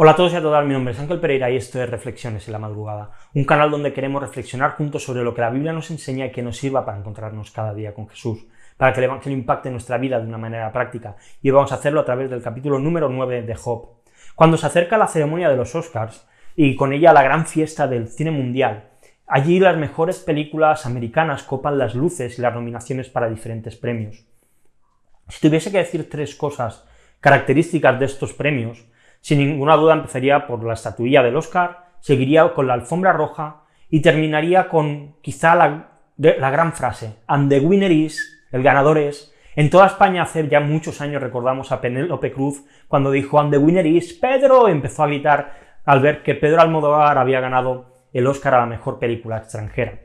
Hola a todos y a todas, mi nombre es Ángel Pereira y esto es Reflexiones en la Madrugada, un canal donde queremos reflexionar juntos sobre lo que la Biblia nos enseña y que nos sirva para encontrarnos cada día con Jesús, para que el Evangelio impacte nuestra vida de una manera práctica, y vamos a hacerlo a través del capítulo número 9 de Job. Cuando se acerca la ceremonia de los Oscars, y con ella la gran fiesta del cine mundial, allí las mejores películas americanas copan las luces y las nominaciones para diferentes premios. Si tuviese que decir tres cosas características de estos premios, sin ninguna duda empezaría por la estatuilla del Oscar, seguiría con la alfombra roja y terminaría con quizá la, la gran frase, and the winner is, el ganador es. En toda España hace ya muchos años recordamos a Penélope Cruz cuando dijo and the winner is Pedro, empezó a gritar al ver que Pedro Almodóvar había ganado el Oscar a la mejor película extranjera.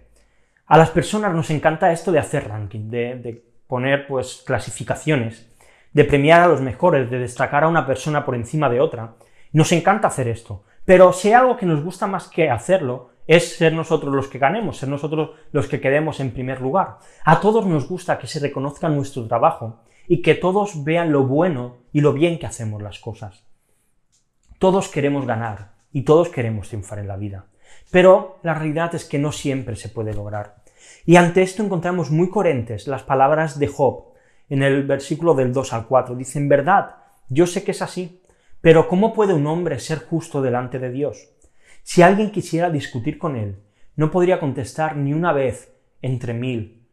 A las personas nos encanta esto de hacer ranking, de, de poner pues clasificaciones de premiar a los mejores, de destacar a una persona por encima de otra. Nos encanta hacer esto, pero si hay algo que nos gusta más que hacerlo, es ser nosotros los que ganemos, ser nosotros los que quedemos en primer lugar. A todos nos gusta que se reconozca nuestro trabajo y que todos vean lo bueno y lo bien que hacemos las cosas. Todos queremos ganar y todos queremos triunfar en la vida. Pero la realidad es que no siempre se puede lograr. Y ante esto encontramos muy coherentes las palabras de Job, en el versículo del 2 al 4. Dice, en verdad, yo sé que es así, pero ¿cómo puede un hombre ser justo delante de Dios? Si alguien quisiera discutir con él, no podría contestar ni una vez entre mil.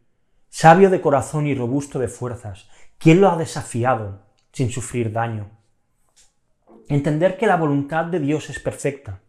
Sabio de corazón y robusto de fuerzas, ¿quién lo ha desafiado sin sufrir daño? Entender que la voluntad de Dios es perfecta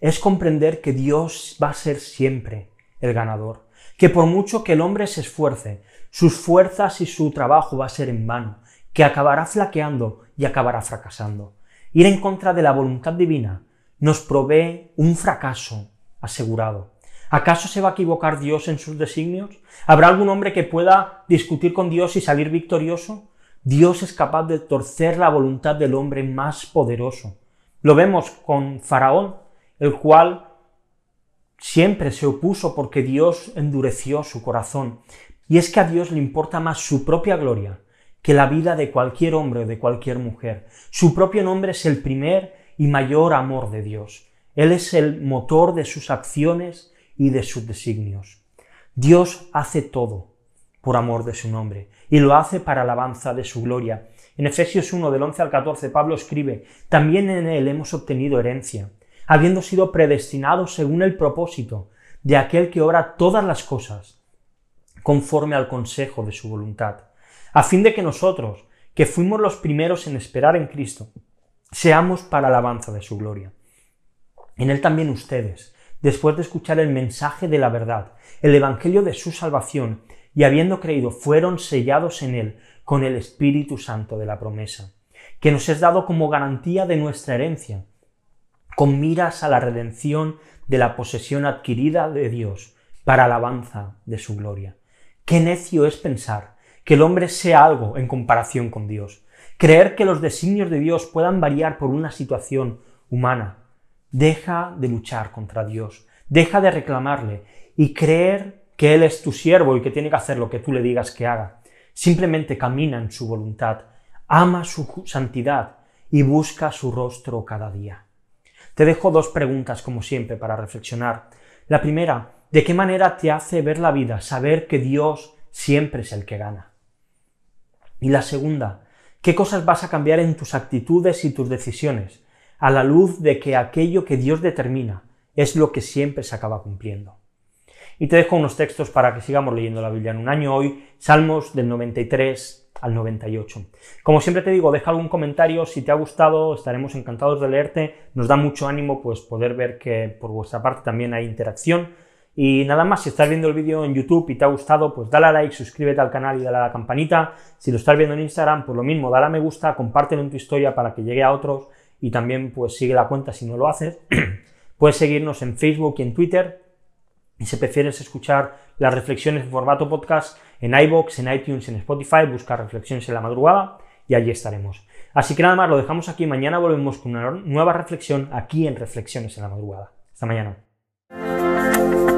es comprender que Dios va a ser siempre el ganador, que por mucho que el hombre se esfuerce, sus fuerzas y su trabajo va a ser en vano, que acabará flaqueando y acabará fracasando. Ir en contra de la voluntad divina nos provee un fracaso asegurado. ¿Acaso se va a equivocar Dios en sus designios? ¿Habrá algún hombre que pueda discutir con Dios y salir victorioso? Dios es capaz de torcer la voluntad del hombre más poderoso. Lo vemos con Faraón, el cual siempre se opuso porque Dios endureció su corazón. Y es que a Dios le importa más su propia gloria que la vida de cualquier hombre o de cualquier mujer. Su propio nombre es el primer y mayor amor de Dios. Él es el motor de sus acciones y de sus designios. Dios hace todo por amor de su nombre y lo hace para alabanza de su gloria. En Efesios 1 del 11 al 14 Pablo escribe, también en él hemos obtenido herencia habiendo sido predestinados según el propósito de aquel que obra todas las cosas conforme al consejo de su voluntad, a fin de que nosotros, que fuimos los primeros en esperar en Cristo, seamos para alabanza de su gloria. En él también ustedes, después de escuchar el mensaje de la verdad, el evangelio de su salvación, y habiendo creído, fueron sellados en él con el Espíritu Santo de la promesa, que nos es dado como garantía de nuestra herencia, con miras a la redención de la posesión adquirida de Dios para alabanza de su gloria. Qué necio es pensar que el hombre sea algo en comparación con Dios, creer que los designios de Dios puedan variar por una situación humana. Deja de luchar contra Dios, deja de reclamarle y creer que Él es tu siervo y que tiene que hacer lo que tú le digas que haga. Simplemente camina en su voluntad, ama su santidad y busca su rostro cada día. Te dejo dos preguntas, como siempre, para reflexionar. La primera, ¿de qué manera te hace ver la vida saber que Dios siempre es el que gana? Y la segunda, ¿qué cosas vas a cambiar en tus actitudes y tus decisiones a la luz de que aquello que Dios determina es lo que siempre se acaba cumpliendo? Y te dejo unos textos para que sigamos leyendo la Biblia en un año hoy, Salmos del 93 al 98. Como siempre te digo, deja algún comentario, si te ha gustado, estaremos encantados de leerte, nos da mucho ánimo pues poder ver que por vuestra parte también hay interacción. Y nada más, si estás viendo el vídeo en YouTube y te ha gustado, pues dale a like, suscríbete al canal y dale a la campanita. Si lo estás viendo en Instagram, pues lo mismo, dale a me gusta, compártelo en tu historia para que llegue a otros y también pues sigue la cuenta si no lo haces. Puedes seguirnos en Facebook y en Twitter, y si prefieres escuchar las reflexiones en formato podcast, en iBox, en iTunes, en Spotify, busca reflexiones en la madrugada y allí estaremos. Así que nada más, lo dejamos aquí. Mañana volvemos con una nueva reflexión aquí en Reflexiones en la madrugada. Hasta mañana.